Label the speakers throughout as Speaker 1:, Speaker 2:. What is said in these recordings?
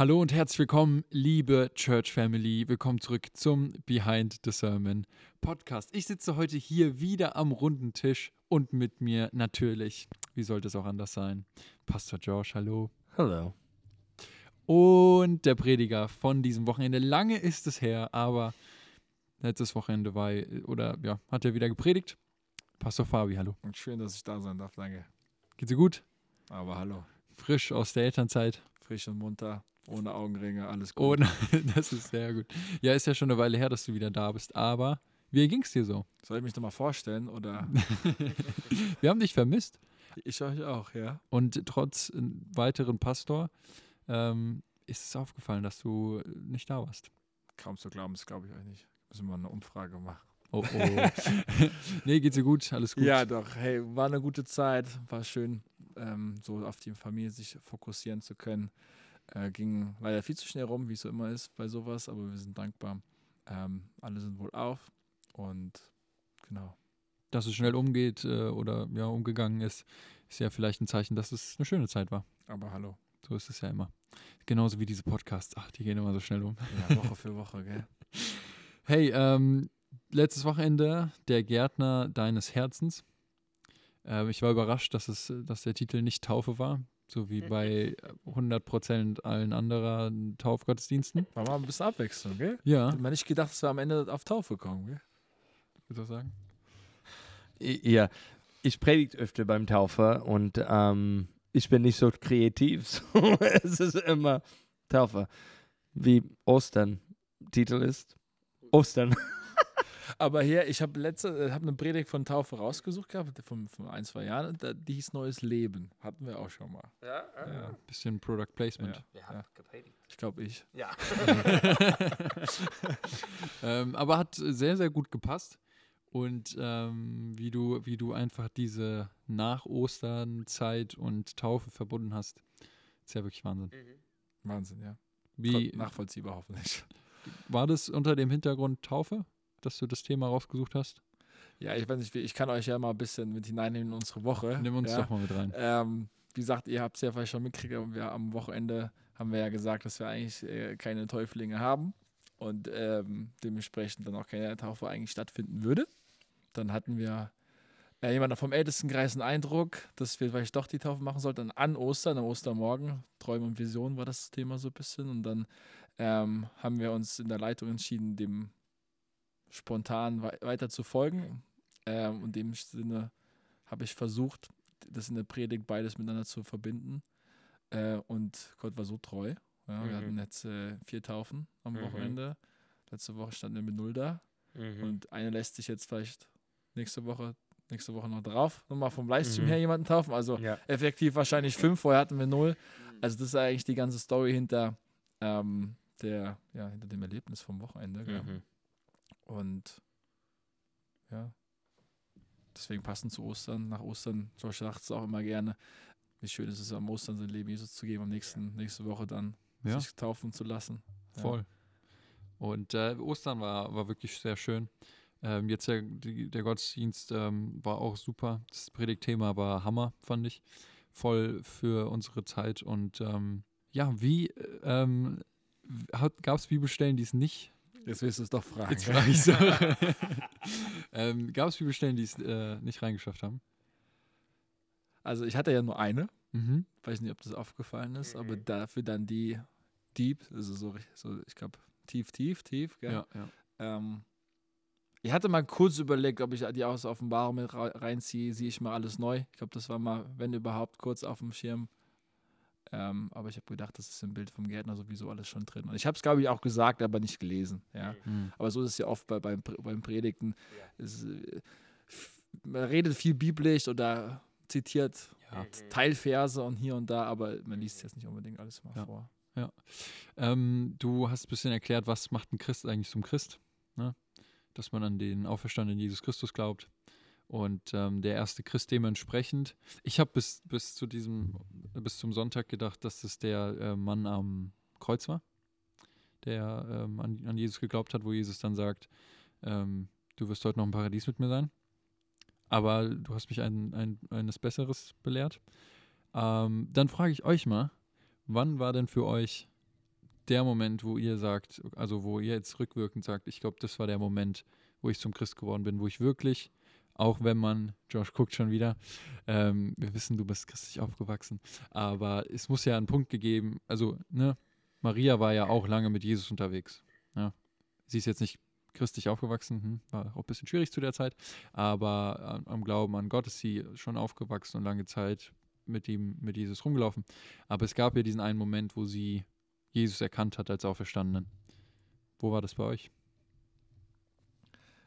Speaker 1: Hallo und herzlich willkommen, liebe Church Family. Willkommen zurück zum Behind the Sermon Podcast. Ich sitze heute hier wieder am runden Tisch und mit mir natürlich, wie sollte es auch anders sein, Pastor Josh, hallo.
Speaker 2: Hallo.
Speaker 1: Und der Prediger von diesem Wochenende. Lange ist es her, aber letztes Wochenende war, oder ja, hat er wieder gepredigt. Pastor Fabi, hallo.
Speaker 3: Und schön, dass ich da sein darf, danke.
Speaker 1: Geht's dir gut?
Speaker 3: Aber hallo.
Speaker 1: Frisch aus der Elternzeit.
Speaker 3: Frisch und munter, ohne Augenringe, alles gut.
Speaker 1: Ohne, das ist sehr gut. Ja, ist ja schon eine Weile her, dass du wieder da bist, aber wie ging's dir so?
Speaker 3: Soll ich mich nochmal vorstellen oder?
Speaker 1: Wir haben dich vermisst.
Speaker 3: Ich euch auch, ja.
Speaker 1: Und trotz äh, weiteren Pastor ähm, ist es aufgefallen, dass du nicht da warst.
Speaker 3: Kaum zu glauben, das glaube ich euch nicht. Müssen wir mal eine Umfrage machen.
Speaker 1: Oh, oh. nee, geht's dir gut? Alles gut?
Speaker 3: Ja, doch. Hey, war eine gute Zeit. War schön, ähm, so auf die Familie sich fokussieren zu können. Äh, ging leider viel zu schnell rum, wie es so immer ist bei sowas, aber wir sind dankbar. Ähm, alle sind wohl auf und genau.
Speaker 1: Dass es schnell umgeht äh, oder ja, umgegangen ist, ist ja vielleicht ein Zeichen, dass es eine schöne Zeit war.
Speaker 3: Aber hallo.
Speaker 1: So ist es ja immer. Genauso wie diese Podcasts. Ach, die gehen immer so schnell um.
Speaker 3: Ja, Woche für Woche, gell?
Speaker 1: Hey, ähm, letztes Wochenende der Gärtner deines Herzens. Ähm, ich war überrascht, dass, es, dass der Titel nicht Taufe war, so wie bei 100% allen anderen Taufgottesdiensten.
Speaker 3: War mal ein bisschen Abwechslung, gell?
Speaker 1: Ja.
Speaker 3: Hätte man nicht gedacht, dass wir am Ende auf Taufe kommen, gell?
Speaker 1: Würdest du sagen?
Speaker 2: Ja, ich predige öfter beim Taufe und ähm, ich bin nicht so kreativ. So, es ist immer Taufe. Wie Ostern Titel ist. Ostern.
Speaker 3: Aber hier, ich habe letzte, äh, habe eine Predigt von Taufe rausgesucht gehabt, von, von ein, zwei Jahren. Da, die hieß Neues Leben. Hatten wir auch schon mal.
Speaker 2: Ja,
Speaker 3: Ja,
Speaker 1: Bisschen Product Placement.
Speaker 3: Ja.
Speaker 2: Wir
Speaker 3: haben
Speaker 2: gepredigt.
Speaker 3: ich glaube ich.
Speaker 2: Ja.
Speaker 1: ähm, aber hat sehr, sehr gut gepasst. Und ähm, wie, du, wie du einfach diese Nach-Ostern-Zeit und Taufe verbunden hast, ist ja wirklich Wahnsinn.
Speaker 3: Wahnsinn, ja.
Speaker 1: Wie
Speaker 3: Nachvollziehbar hoffentlich.
Speaker 1: war das unter dem Hintergrund Taufe, dass du das Thema rausgesucht hast?
Speaker 3: Ja, ich weiß nicht, ich kann euch ja mal ein bisschen mit hineinnehmen in unsere Woche.
Speaker 1: Nimm uns
Speaker 3: ja.
Speaker 1: doch mal mit rein.
Speaker 3: Ähm, wie gesagt, ihr habt es ja vielleicht schon mitgekriegt, aber wir am Wochenende haben wir ja gesagt, dass wir eigentlich äh, keine Täuflinge haben und ähm, dementsprechend dann auch keine Taufe eigentlich stattfinden würde. Dann hatten wir äh, jemand vom Ältestenkreis einen Eindruck, dass wir vielleicht doch die Taufe machen sollten an Ostern, am Ostermorgen. Träume und Visionen war das Thema so ein bisschen. Und dann ähm, haben wir uns in der Leitung entschieden, dem spontan wei weiter zu folgen. Ähm, und in dem Sinne habe ich versucht, das in der Predigt beides miteinander zu verbinden. Äh, und Gott war so treu. Ja, Wir
Speaker 2: Mhm.
Speaker 3: hatten jetzt äh, vier Taufen am
Speaker 2: Mhm.
Speaker 3: Wochenende. Letzte Woche standen wir mit null da.
Speaker 2: Mhm.
Speaker 3: Und eine lässt sich jetzt vielleicht nächste Woche, nächste Woche noch drauf, nochmal vom Livestream
Speaker 2: Mhm.
Speaker 3: her jemanden taufen. Also
Speaker 2: ja.
Speaker 3: effektiv wahrscheinlich fünf, vorher hatten wir null. Also das ist eigentlich die ganze Story hinter, ähm, der, ja, hinter dem Erlebnis vom Wochenende.
Speaker 2: Mhm.
Speaker 3: Und ja, deswegen passend zu Ostern. Nach Ostern, Josh sagt es auch immer gerne, wie schön ist es, am Ostern sein Leben Jesus zu geben, am nächsten, nächste Woche dann
Speaker 1: Ja,
Speaker 3: sich taufen zu lassen. Ja.
Speaker 1: voll. Und äh, Ostern war, war wirklich sehr schön. Ähm, jetzt der, der Gottesdienst ähm, war auch super. Das Predigtthema war Hammer, fand ich. Voll für unsere Zeit. Und ähm, ja, wie ähm, gab es Bibelstellen, die es nicht
Speaker 3: Jetzt willst du es doch fragen.
Speaker 1: Jetzt frage ich so. ähm, Gab es Bibelstellen, die es äh, nicht reingeschafft haben?
Speaker 3: Also ich hatte ja nur eine,
Speaker 1: Mhm.
Speaker 3: weiß nicht, ob das aufgefallen ist, aber
Speaker 2: Mhm.
Speaker 3: dafür dann die Deep, also so, richtig- so ich glaube, tief, tief, tief. Gell?
Speaker 1: Ja, ja.
Speaker 3: Ähm, ich hatte mal kurz überlegt, ob ich die aus Offenbarung mit reinziehe, sehe ich mal alles neu. Ich glaube, das war mal, wenn überhaupt, kurz auf dem Schirm. Ähm, aber ich habe gedacht, das ist im Bild vom Gärtner sowieso alles schon drin. Und ich habe es, glaube ich, auch gesagt, aber nicht gelesen. Ja?
Speaker 1: Mhm.
Speaker 3: Aber so ist es ja oft bei, beim, beim Predigten. Es, äh, man redet viel biblisch oder zitiert
Speaker 1: Ja.
Speaker 3: Teilverse und hier und da, aber man liest jetzt nicht unbedingt alles mal
Speaker 1: Ja.
Speaker 3: vor.
Speaker 1: Ähm, du hast ein bisschen erklärt, was macht ein Christ eigentlich zum Christ? Ne? Dass man an den auferstandenen Jesus Christus glaubt. Und ähm, der erste Christ dementsprechend. Ich habe bis, bis zu diesem, bis zum Sonntag gedacht, dass es der äh, Mann am Kreuz war, der ähm, an, an Jesus geglaubt hat, wo Jesus dann sagt, ähm, du wirst heute noch im Paradies mit mir sein. Aber du hast mich ein, ein, eines Besseres belehrt. Ähm, dann frage ich euch mal, wann war denn für euch der Moment, wo ihr sagt, also wo ihr jetzt rückwirkend sagt, ich glaube, das war der Moment, wo ich zum Christ geworden bin, wo ich wirklich, auch wenn man, Josh guckt schon wieder, ähm, wir wissen, du bist christlich aufgewachsen, aber es muss ja einen Punkt gegeben, also, ne, Maria war ja auch lange mit Jesus unterwegs. Ja. Sie ist jetzt nicht christlich aufgewachsen, hm, war auch ein bisschen schwierig zu der Zeit, aber am Glauben an Gott ist sie schon aufgewachsen und lange Zeit mit ihm, mit Jesus rumgelaufen. Aber es gab ja diesen einen Moment, wo sie Jesus erkannt hat als Auferstandenen. Wo war das bei euch?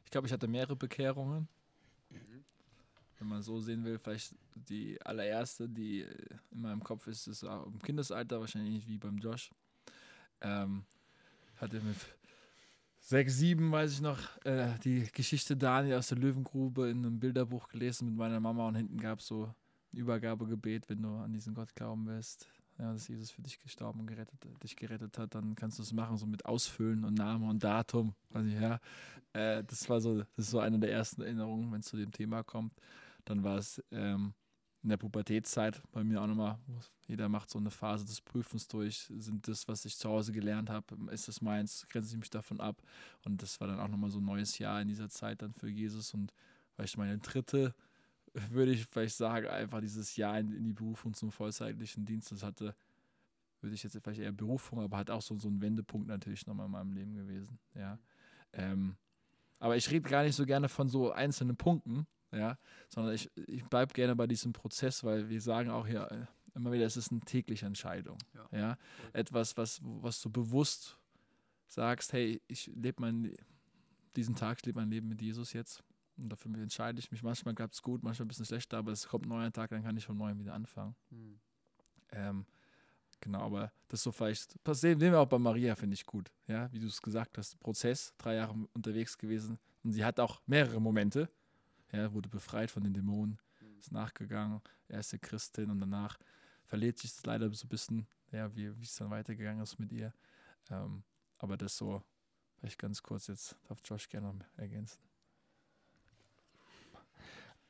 Speaker 3: Ich glaube, ich hatte mehrere Bekehrungen. Wenn man so sehen will, vielleicht die allererste, die in meinem Kopf ist, ist auch im Kindesalter, wahrscheinlich wie beim Josh. Ähm, hatte mit sechs, sieben, weiß ich noch, äh, die Geschichte Daniel aus der Löwengrube in einem Bilderbuch gelesen mit meiner Mama und hinten gab es so ein Übergabegebet, wenn du an diesen Gott glauben willst ja, dass Jesus für dich gestorben und gerettet, dich gerettet hat, dann kannst du es machen, so mit Ausfüllen und Name und Datum. Ich, ja. Äh, das war so, das ist so eine der ersten Erinnerungen, wenn es zu dem Thema kommt. Dann war es ähm, in der Pubertätszeit bei mir auch nochmal, jeder macht so eine Phase des Prüfens durch. Sind das, was ich zu Hause gelernt habe, ist das meins? Grenze ich mich davon ab? Und das war dann auch nochmal so ein neues Jahr in dieser Zeit dann für Jesus und vielleicht meine dritte würde ich vielleicht sagen, einfach dieses Jahr in, in, die Berufung zum vollzeitlichen Dienst, das hatte, würde ich jetzt vielleicht eher Berufung, aber hat auch so, so ein Wendepunkt natürlich nochmal in meinem Leben gewesen, ja. Ähm, aber ich rede gar nicht so gerne von so einzelnen Punkten, ja, sondern ich, ich bleibe gerne bei diesem Prozess, weil wir sagen auch hier äh, immer wieder, es ist eine tägliche Entscheidung, ja. ja? Etwas, was, was du bewusst sagst, hey, ich lebe mein, diesen Tag, ich lebe mein Leben mit Jesus jetzt und dafür entscheide ich mich. Manchmal klappt es gut, manchmal ein bisschen schlechter, aber es kommt ein neuer Tag, dann kann ich von neuem wieder anfangen. Mhm. Ähm, genau, aber das so vielleicht, das sehen wir auch bei Maria, finde ich gut. Ja, wie du es gesagt hast, Prozess, drei Jahre unterwegs gewesen. Und sie hat auch mehrere Momente. Ja, wurde befreit von den Dämonen, ist nachgegangen, erste Christin und danach verliert sich das leider so ein bisschen, ja, wie es dann weitergegangen ist mit ihr. Ähm, aber das so, vielleicht ganz kurz jetzt, darf Josh gerne noch ergänzen.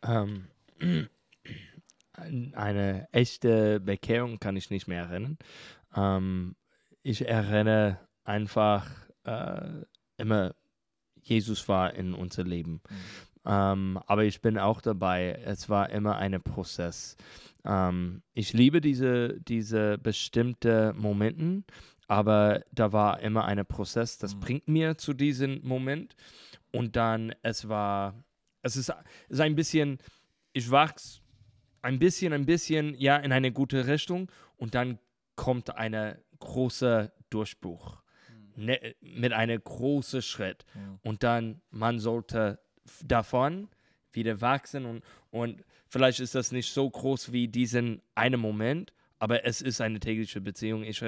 Speaker 2: Ähm, eine echte Bekehrung kann ich nicht mehr erinnern. Ähm, ich erinnere einfach äh, immer, Jesus war in unser Leben. Mhm. Ähm, aber ich bin auch dabei, es war immer ein Prozess. Ähm, ich liebe diese, diese bestimmten Momente, aber da war immer ein Prozess, das mhm. bringt mir zu diesem Moment. Und dann, es war es ist, ist ein bisschen, ich wachse ein bisschen, ein bisschen, ja, in eine gute Richtung und dann kommt ein großer Durchbruch mhm. ne, mit einem großen Schritt. Mhm. Und dann, man sollte davon wieder wachsen und, und vielleicht ist das nicht so groß wie diesen einen Moment, aber es ist eine tägliche Beziehung. Ich,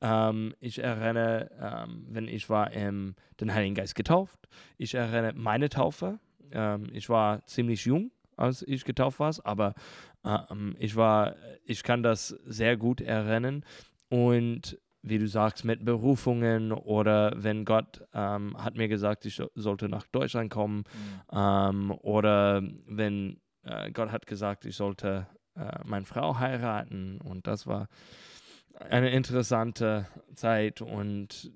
Speaker 2: ähm, ich erinnere, ähm, wenn ich war im den Heiligen Geist getauft, ich erinnere meine Taufe, ähm, ich war ziemlich jung, als ich getauft war, aber ähm, ich war, ich kann das sehr gut erinnern und wie du sagst, mit Berufungen oder wenn Gott ähm, hat mir gesagt, ich sollte nach Deutschland kommen mhm. ähm, oder wenn äh, Gott hat gesagt, ich sollte äh, meine Frau heiraten und das war eine interessante Zeit und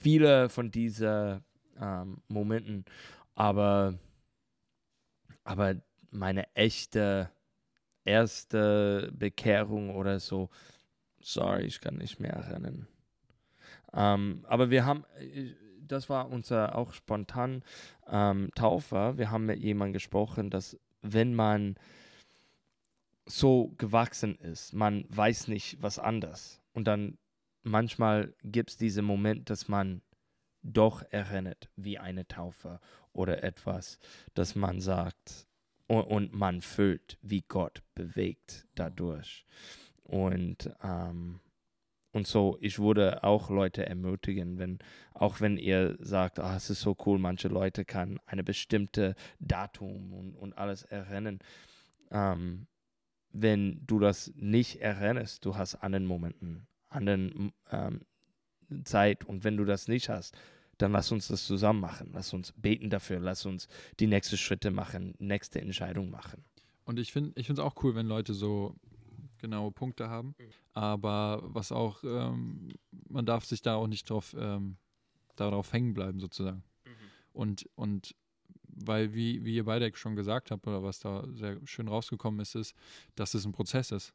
Speaker 2: viele von diesen ähm, Momenten, aber aber meine echte erste Bekehrung oder so, sorry, ich kann nicht mehr erinnern. Ähm, aber wir haben, äh, das war unser auch spontan ähm, Taufer. Wir haben mit jemandem gesprochen, dass wenn man so gewachsen ist, man weiß nicht was anders. Und dann manchmal gibt es diesen Moment, dass man doch erinnert wie eine Taufe oder etwas, das man sagt und, und man fühlt, wie Gott bewegt dadurch. Und, ähm, und so, ich würde auch Leute ermutigen, wenn, auch wenn ihr sagt, oh, es ist so cool, manche Leute kann eine bestimmte Datum und, und alles erinnern. Ähm, wenn du das nicht erinnerst, du hast anderen Momenten, anderen ähm, Zeit und wenn du das nicht hast, dann lass uns das zusammen machen. Lass uns beten dafür, lass uns die nächsten Schritte machen, nächste Entscheidung machen.
Speaker 1: Und ich finde es auch cool, wenn Leute so genaue Punkte haben. Aber was auch, ähm, man darf sich da auch nicht drauf, ähm, darauf hängen bleiben, sozusagen. Und, und weil, wie, wie ihr beide schon gesagt habt, oder was da sehr schön rausgekommen ist, ist, dass es ein Prozess ist.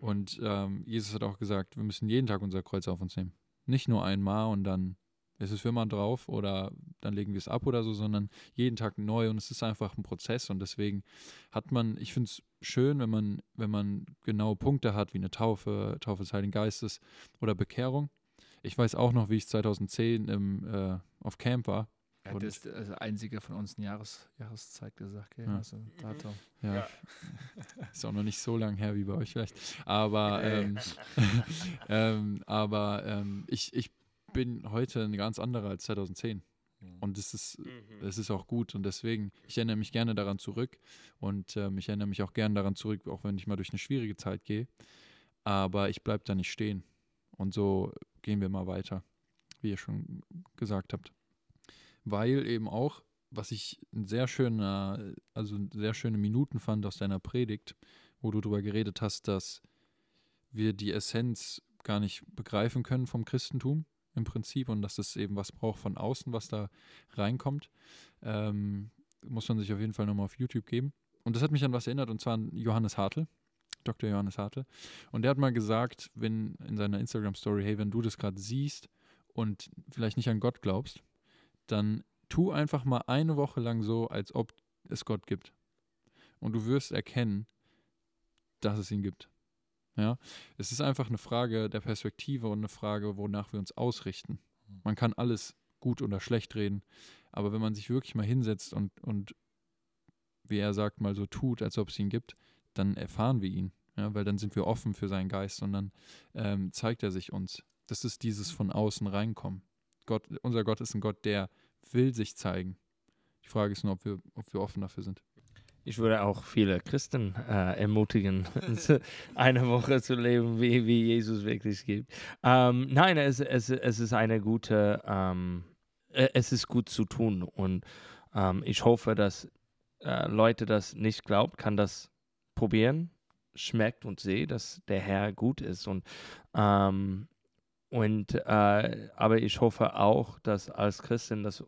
Speaker 1: Und ähm, Jesus hat auch gesagt, wir müssen jeden Tag unser Kreuz auf uns nehmen. Nicht nur einmal und dann es für immer drauf oder dann legen wir es ab oder so, sondern jeden Tag neu und es ist einfach ein Prozess und deswegen hat man, ich finde es schön, wenn man, wenn man genaue Punkte hat, wie eine Taufe, Taufe des Heiligen Geistes oder Bekehrung. Ich weiß auch noch, wie ich 2010 im, äh, auf Camp war.
Speaker 3: Er hat
Speaker 1: Und-
Speaker 3: jetzt also einziger von uns eine Jahres Jahreszeit gesagt, gell?
Speaker 1: Ja.
Speaker 3: Also Datum.
Speaker 1: Ja,
Speaker 2: Ja.
Speaker 1: ist auch noch nicht so lang her wie bei euch vielleicht. Aber, ähm, ähm, aber ähm, ich, ich bin heute ein ganz anderer als 2010.
Speaker 3: Mhm.
Speaker 1: Und das ist, das ist auch gut. Und deswegen, ich erinnere mich gerne daran zurück. Und ähm, ich erinnere mich auch gerne daran zurück, auch wenn ich mal durch eine schwierige Zeit gehe. Aber ich bleibe da nicht stehen. Und so gehen wir mal weiter, wie ihr schon gesagt habt. Weil eben auch, was ich ein sehr schöner, also sehr schöne Minuten fand aus deiner Predigt, wo du darüber geredet hast, dass wir die Essenz gar nicht begreifen können vom Christentum im Prinzip und dass es eben was braucht von außen, was da reinkommt. Ähm, muss man sich auf jeden Fall nochmal auf YouTube geben. Und das hat mich an was erinnert, und zwar an Johannes Hartl, Dr. Johannes Hartl. Und der hat mal gesagt, wenn in seiner Instagram-Story, hey, wenn du das gerade siehst und vielleicht nicht an Gott glaubst, dann tu einfach mal eine Woche lang so, als ob es Gott gibt. Und du wirst erkennen, dass es ihn gibt. Ja, es ist einfach eine Frage der Perspektive und eine Frage, wonach wir uns ausrichten. Man kann alles gut oder schlecht reden, aber wenn man sich wirklich mal hinsetzt und, und wie er sagt, mal so tut, als ob es ihn gibt, dann erfahren wir ihn. Ja, weil dann sind wir offen für seinen Geist und dann ähm, zeigt er sich uns. Das ist dieses von außen reinkommen. Gott, unser Gott ist ein Gott, der will sich zeigen. Die Frage ist nur, ob wir, ob wir offen dafür sind.
Speaker 2: Ich würde auch viele Christen äh, ermutigen, eine Woche zu leben, wie, wie Jesus wirklich gibt. Ähm, nein, es, es, es ist eine gute, ähm, äh, es ist gut zu tun. Und ähm, ich hoffe, dass äh, Leute das nicht glauben, kann das probieren, schmeckt und sehe, dass der Herr gut ist. Und ähm, und äh, aber ich hoffe auch, dass als Christen, dass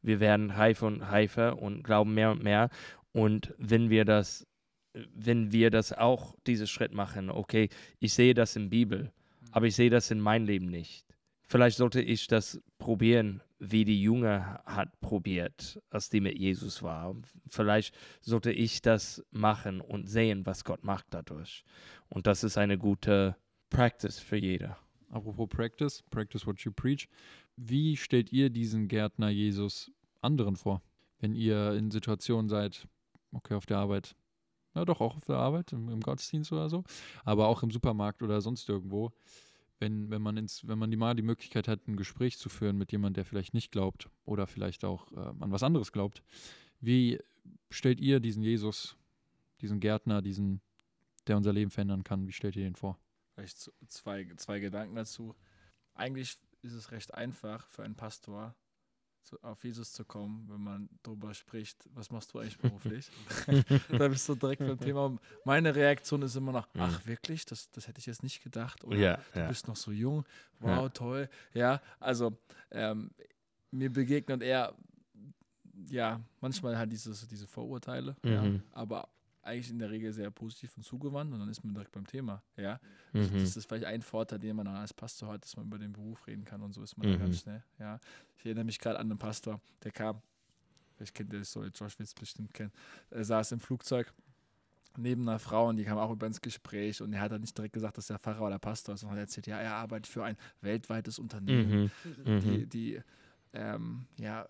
Speaker 2: wir werden reifer und reifer und glauben mehr und mehr und wenn wir das, wenn wir das auch, diesen Schritt machen, okay, ich sehe das in Bibel, aber ich sehe das in meinem Leben nicht. Vielleicht sollte ich das probieren, wie die Junge hat probiert, als die mit Jesus war. Vielleicht sollte ich das machen und sehen, was Gott macht dadurch. Und das ist eine gute Practice für jeder.
Speaker 1: Apropos Practice, Practice what you preach. Wie stellt ihr diesen Gärtner Jesus anderen vor? Wenn ihr in Situationen seid, okay, auf der Arbeit, ja doch auch auf der Arbeit, im, im Gottesdienst oder so, aber auch im Supermarkt oder sonst irgendwo, wenn, wenn man ins, wenn man die mal die Möglichkeit hat, ein Gespräch zu führen mit jemandem, der vielleicht nicht glaubt oder vielleicht auch äh, an was anderes glaubt, wie stellt ihr diesen Jesus, diesen Gärtner, diesen, der unser Leben verändern kann, wie stellt ihr den vor?
Speaker 3: Vielleicht zwei, zwei Gedanken dazu. Eigentlich ist es recht einfach für einen Pastor, auf Jesus zu kommen, wenn man darüber spricht, was machst du eigentlich beruflich? da bist du direkt beim Thema. Meine Reaktion ist immer noch,
Speaker 2: Mhm.
Speaker 3: ach wirklich, das, das hätte ich jetzt nicht gedacht. Oder
Speaker 2: Ja,
Speaker 3: du
Speaker 2: ja.
Speaker 3: bist noch so jung, wow,
Speaker 2: Ja.
Speaker 3: toll. Ja, also ähm, mir begegnet er, ja, manchmal halt dieses, diese Vorurteile,
Speaker 2: Mhm.
Speaker 3: aber eigentlich in der Regel sehr positiv und zugewandt und dann ist man direkt beim Thema, ja. Also
Speaker 2: Mhm.
Speaker 3: Das ist vielleicht ein Vorteil, den man dann als Pastor hat, dass man über den Beruf reden kann und so ist man da
Speaker 2: Mhm.
Speaker 3: ganz schnell. Ja. Ich erinnere mich gerade an einen Pastor, der kam, vielleicht kennt ihr das so, Josh wird es bestimmt kennen, er saß im Flugzeug neben einer Frau und die kam auch über ins Gespräch und er hat dann nicht direkt gesagt, dass er Pfarrer oder Pastor ist, sondern hat erzählt, ja, er arbeitet für ein weltweites Unternehmen,
Speaker 2: Mhm.
Speaker 3: die,
Speaker 2: Mhm.
Speaker 3: die ähm, ja,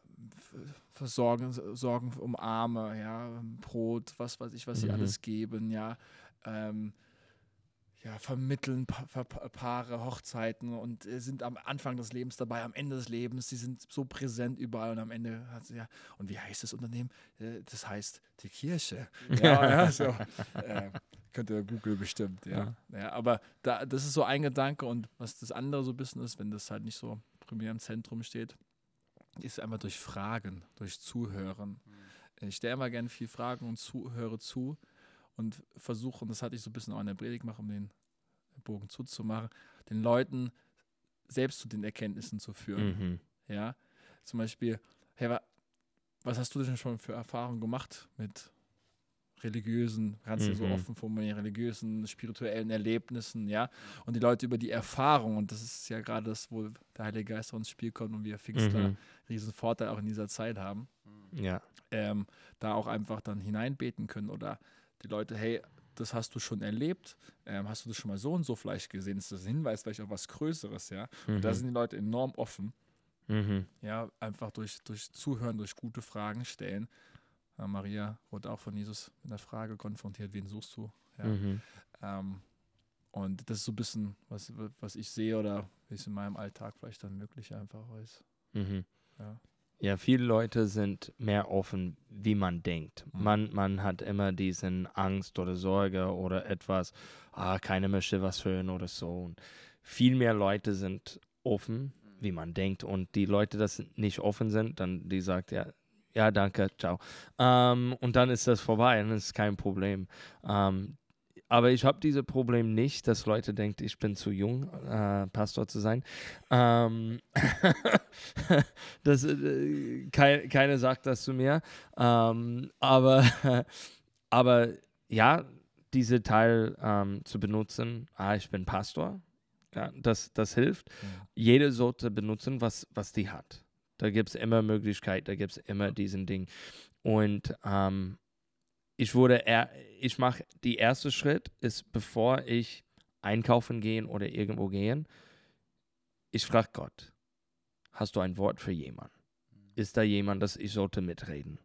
Speaker 3: versorgen, sorgen um Arme, ja, Brot, was weiß ich, was sie
Speaker 2: Mhm.
Speaker 3: alles geben, ja, ähm, ja, vermitteln pa pa Pa- Paare, Hochzeiten und äh, sind am Anfang des Lebens dabei, am Ende des Lebens, sie sind so präsent überall und am Ende hat sie ja, und wie heißt das Unternehmen? Äh, Das heißt die Kirche. Ja, ja, so. Äh, könnte Google bestimmt, ja. ja. aber da, das ist so ein Gedanke und was das andere so ein bisschen ist, wenn das halt nicht so primär im Zentrum steht, ist einfach durch Fragen, durch Zuhören. Ich stelle immer gerne viel Fragen und zu, höre zu und versuche, und das hatte ich so ein bisschen auch in der Predigt gemacht, um den Bogen zuzumachen, den Leuten selbst zu den Erkenntnissen zu führen.
Speaker 2: Mhm.
Speaker 3: Ja, zum Beispiel, hey, wa- was hast du denn schon für Erfahrungen gemacht mit religiösen, kannst du so
Speaker 2: Mhm.
Speaker 3: offen formulieren, religiösen, spirituellen Erlebnissen, ja? Und die Leute über die Erfahrung, und das ist ja gerade das, wo der Heilige Geist ins Spiel kommt und wir Pfingstler
Speaker 2: Mhm.
Speaker 3: riesen Vorteil auch in dieser Zeit haben,
Speaker 2: Ja.
Speaker 3: ähm, da auch einfach dann hineinbeten können oder die Leute, hey, das hast du schon erlebt, ähm, hast du das schon mal so und so vielleicht gesehen, ist das ein Hinweis vielleicht auf was Größeres, ja?
Speaker 2: Mhm.
Speaker 3: Und da sind die Leute enorm offen
Speaker 2: mhm.
Speaker 3: ja, einfach durch, durch Zuhören, durch gute Fragen stellen. Äh, Maria wurde auch von Jesus mit der Frage konfrontiert, wen suchst du? Ja.
Speaker 2: Mhm.
Speaker 3: Ähm, und das ist so ein bisschen, was, was ich sehe oder wie es in meinem Alltag vielleicht dann möglich einfach ist.
Speaker 2: Mhm.
Speaker 3: Ja.
Speaker 2: Ja, viele Leute sind mehr offen, wie man denkt.
Speaker 3: Mhm.
Speaker 2: Man, man hat immer diesen Angst oder Sorge oder etwas, ah, keiner möchte was hören oder so. Und viel mehr Leute sind offen, wie man denkt. Und die Leute, das nicht offen sind, dann die sagt, ja, ja, danke, ciao. Ähm, und dann ist das vorbei, dann ist kein Problem. Ähm, aber ich habe dieses Problem nicht, dass Leute denken, ich bin zu jung, äh, Pastor zu sein. Ähm, das, äh, kein, keiner sagt das zu mir. Ähm, aber, aber ja, diese Teil ähm, zu benutzen, ah, ich bin Pastor, ja, das, das hilft. Jeder sollte benutzen, was, was die hat. Da gibt es immer Möglichkeit, da gibt es immer diesen Ding. Und ähm, ich wurde, er, ich mache, die erste Schritt ist, bevor ich einkaufen gehen oder irgendwo gehen, ich frage Gott, hast du ein Wort für jemanden? Ist da jemand, das ich sollte mitreden?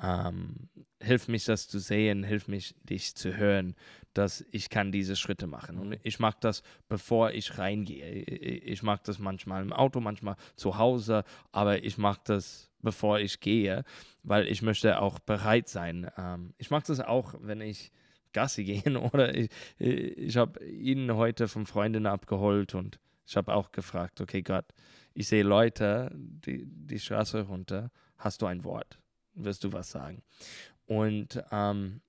Speaker 2: Ähm, hilf mich das zu sehen, hilf mich dich zu hören, dass ich kann diese Schritte machen. Und ich mache das, bevor ich reingehe. Ich mache das manchmal im Auto, manchmal zu Hause, aber ich mache das, bevor ich gehe, weil ich möchte auch bereit sein. Ähm, ich mache das auch, wenn ich Gassi gehen oder ich, ich habe ihn heute von Freundinnen abgeholt und ich habe auch gefragt, okay Gott, ich sehe Leute, die, die Straße runter, hast du ein Wort? Wirst du was sagen? Und, ähm,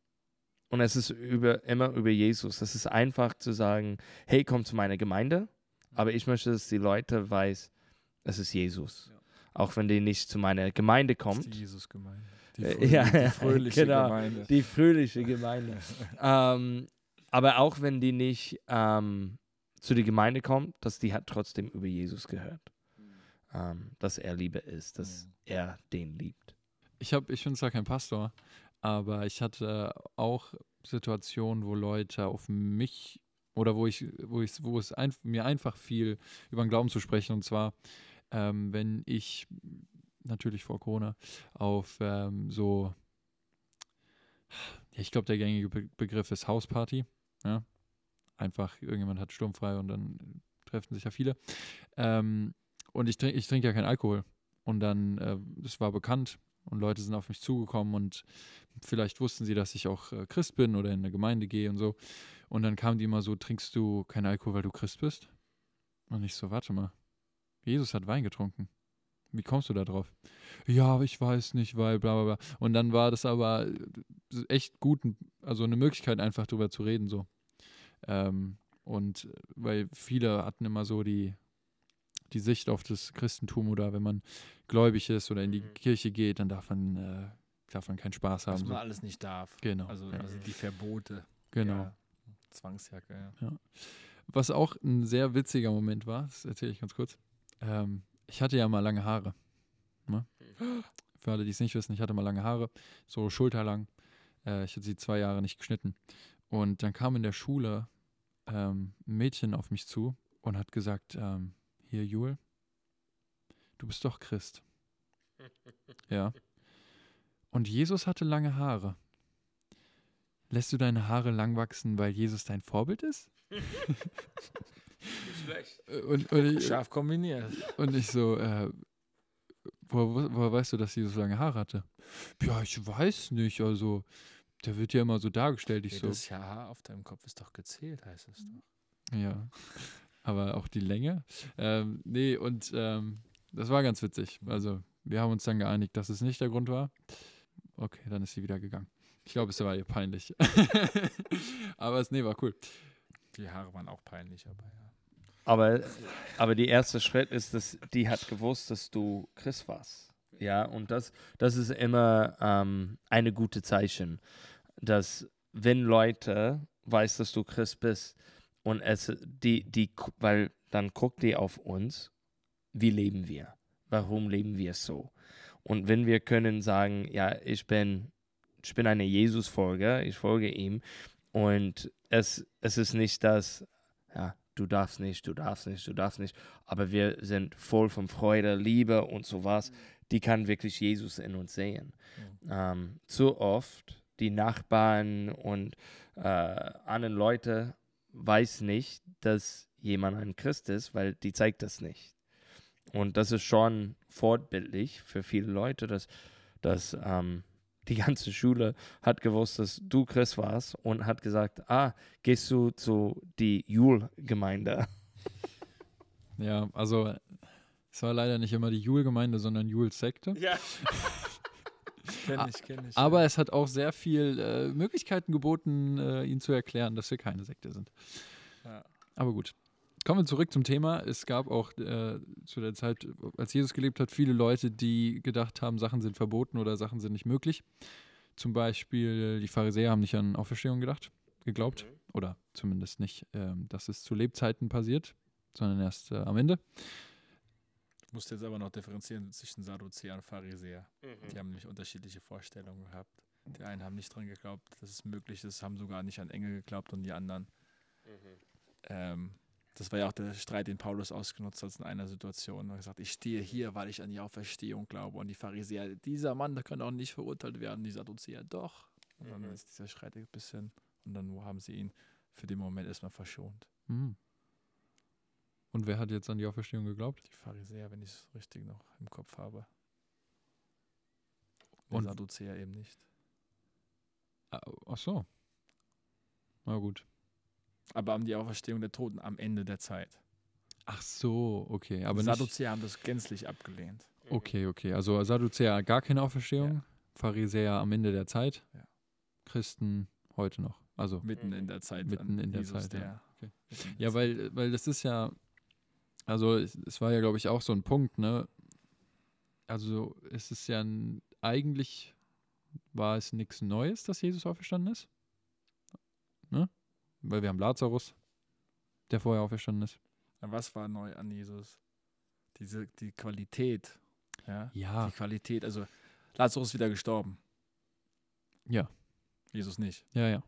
Speaker 2: und es ist über, immer über Jesus. Es ist einfach zu sagen, hey, komm zu meiner Gemeinde, aber ich möchte, dass die Leute weiß, es ist Jesus.
Speaker 1: Ja.
Speaker 2: Auch wenn die nicht zu meiner Gemeinde kommt.
Speaker 3: die Jesus-Gemeinde. Die,
Speaker 2: Äh,
Speaker 3: fröh
Speaker 2: ja,
Speaker 3: die fröhliche
Speaker 2: genau.
Speaker 3: Gemeinde.
Speaker 2: Die fröhliche Gemeinde. ähm, aber auch wenn die nicht ähm, zu der Gemeinde kommt, dass die hat trotzdem über Jesus gehört. Ähm, dass er Liebe ist, dass er den liebt.
Speaker 1: Ich, hab- ich bin zwar kein Pastor, aber ich hatte auch Situationen, wo Leute auf mich oder wo ich, wo ich, wo es ein, mir einfach fiel, über den Glauben zu sprechen. Und zwar, ähm, wenn ich natürlich vor Corona auf ähm, so, ich glaube, der gängige Be Begriff ist Hausparty. Ja? Einfach, irgendjemand hat sturmfrei und dann treffen sich ja viele. Ähm, und ich trinke ich trink ja keinen Alkohol. Und dann, äh, das war bekannt und Leute sind auf mich zugekommen und vielleicht wussten sie, dass ich auch äh, Christ bin oder in eine Gemeinde gehe und so. Und dann kamen die immer so, trinkst du keinen Alkohol, weil du Christ bist? Und ich so, warte mal, Jesus hat Wein getrunken. Wie kommst du da drauf? Ja, ich weiß nicht, weil bla bla bla. Und dann war das aber äh, echt gut, also eine Möglichkeit einfach drüber zu reden so. Ähm, und äh, weil viele hatten immer so die, die Sicht auf das Christentum oder wenn man gläubig ist oder in die
Speaker 2: Mhm.
Speaker 1: Kirche geht, dann darf man, äh, darf man keinen Spaß haben.
Speaker 3: man
Speaker 1: So.
Speaker 3: alles nicht darf.
Speaker 1: Genau.
Speaker 3: Also,
Speaker 1: ja.
Speaker 3: also die Verbote.
Speaker 1: genau.
Speaker 3: Ja. Zwangsjacke, ja.
Speaker 1: Was auch ein sehr witziger Moment war, das erzähle ich ganz kurz. Ähm, ich hatte ja mal lange Haare. Ne? Für alle, die es nicht wissen, ich hatte mal lange Haare, so schulterlang. Äh, ich hatte sie zwei Jahre nicht geschnitten. Und dann kam in der Schule ähm, ein Mädchen auf mich zu und hat gesagt, ähm, hier Jul, du bist doch Christ. ja. Und Jesus hatte lange Haare. Lässt du deine Haare lang wachsen, weil Jesus dein Vorbild ist? Und, und, ich,
Speaker 3: Scharf kombiniert.
Speaker 1: und ich so, äh, woher, woher weißt du, dass Jesus lange Haare hatte? Ja, ich weiß nicht, also der wird ja immer so dargestellt. Ich so,
Speaker 3: Jedes Haar auf deinem Kopf ist doch gezählt, heißt es doch.
Speaker 1: ja. Aber auch die Länge. Ähm, nee, und ähm, das war ganz witzig. Also, wir haben uns dann geeinigt, dass es nicht der Grund war. Okay, dann ist sie wieder gegangen. Ich glaube, es war ihr peinlich. Aber es, nee, war cool.
Speaker 3: Die Haare waren auch peinlich, aber ja.
Speaker 2: Aber, aber der erste Schritt ist, dass die hat gewusst, dass du Christ warst. Ja, und das, das ist immer ähm, eine gute Zeichen, dass wenn Leute weiß, dass du Christ bist und es die die weil dann guckt die auf uns, wie leben wir? Warum leben wir so? Und wenn wir können sagen, ja, ich bin ich bin eine Jesus-Folger, ich folge ihm und es, es ist nicht das, ja, du darfst nicht, du darfst nicht, du darfst nicht, aber wir sind voll von Freude, Liebe und sowas, die kann wirklich Jesus in uns sehen.
Speaker 3: Mhm.
Speaker 2: Ähm, zu oft die Nachbarn und äh, anderen Leute weiß nicht, dass jemand ein Christ ist, weil die zeigt das nicht. Und das ist schon vorbildlich für viele Leute, dass, dass ähm, die ganze Schule hat gewusst, dass du Christ warst und hat gesagt, ah, gehst du zu die Jul-Gemeinde?
Speaker 1: Ja, also es war leider nicht immer die Jul-Gemeinde, sondern Jul-Sekte.
Speaker 2: Ja.
Speaker 3: Kenn ich, kenn ich.
Speaker 1: Aber es hat auch sehr viel äh, Möglichkeiten geboten, äh, ihnen zu erklären, dass wir keine Sekte sind.
Speaker 3: ja.
Speaker 1: Aber gut. Kommen wir zurück zum Thema. Es gab auch äh, zu der Zeit, als Jesus gelebt hat, viele Leute, die gedacht haben, Sachen sind verboten oder Sachen sind nicht möglich. Zum Beispiel die Pharisäer haben nicht an Auferstehung gedacht, geglaubt. Oder zumindest nicht, ähm, dass es zu Lebzeiten passiert, sondern erst äh, am Ende.
Speaker 3: Du musst jetzt aber noch differenzieren zwischen Sadduzäer und Pharisäer.
Speaker 2: Mhm.
Speaker 3: Die haben nämlich unterschiedliche Vorstellungen gehabt. Die einen haben nicht dran geglaubt, dass es möglich ist, haben sogar nicht an Engel geglaubt und die anderen. Ähm, das war ja auch der Streit, den Paulus ausgenutzt hat in einer Situation. Er hat gesagt, ich stehe hier, weil ich an die Auferstehung glaube. Und die Pharisäer, dieser Mann, der kann auch nicht verurteilt werden. Die Sadduzäer, doch. Und dann
Speaker 2: Mhm.
Speaker 3: ist dieser Streit ein bisschen. Und dann haben sie ihn für den Moment erstmal verschont.
Speaker 1: Mhm. Und wer hat jetzt an die Auferstehung geglaubt?
Speaker 3: Die Pharisäer, wenn ich es richtig noch im Kopf habe.
Speaker 1: Und-
Speaker 3: Und Sadduzäer eben nicht.
Speaker 1: Ah, Ach so. Na gut.
Speaker 3: Aber an die Auferstehung der Toten am Ende der Zeit.
Speaker 1: Ach so, okay. Aber
Speaker 3: die Sadduzäer haben das gänzlich abgelehnt.
Speaker 1: Okay, okay. Also Sadduzäer gar keine Auferstehung, Pharisäer am Ende der Zeit,
Speaker 3: Ja.
Speaker 1: Christen heute noch. Also
Speaker 3: Mitten in der Zeit.
Speaker 1: Mitten in der
Speaker 3: Jesus,
Speaker 1: Zeit, ja.
Speaker 3: der
Speaker 1: Okay.
Speaker 3: in der
Speaker 1: ja, weil, weil das ist ja, also es, war ja, glaube ich, auch so ein Punkt, ne? Also es ist ja ein, eigentlich war es nichts Neues, dass Jesus auferstanden ist. Ne? Weil wir haben Lazarus, der vorher auferstanden ist.
Speaker 3: Was war neu an Jesus? Diese, die Qualität. Ja?
Speaker 1: Ja.
Speaker 3: Die Qualität. Also, Lazarus ist wieder gestorben.
Speaker 1: Ja.
Speaker 3: Jesus nicht.
Speaker 1: Ja, ja.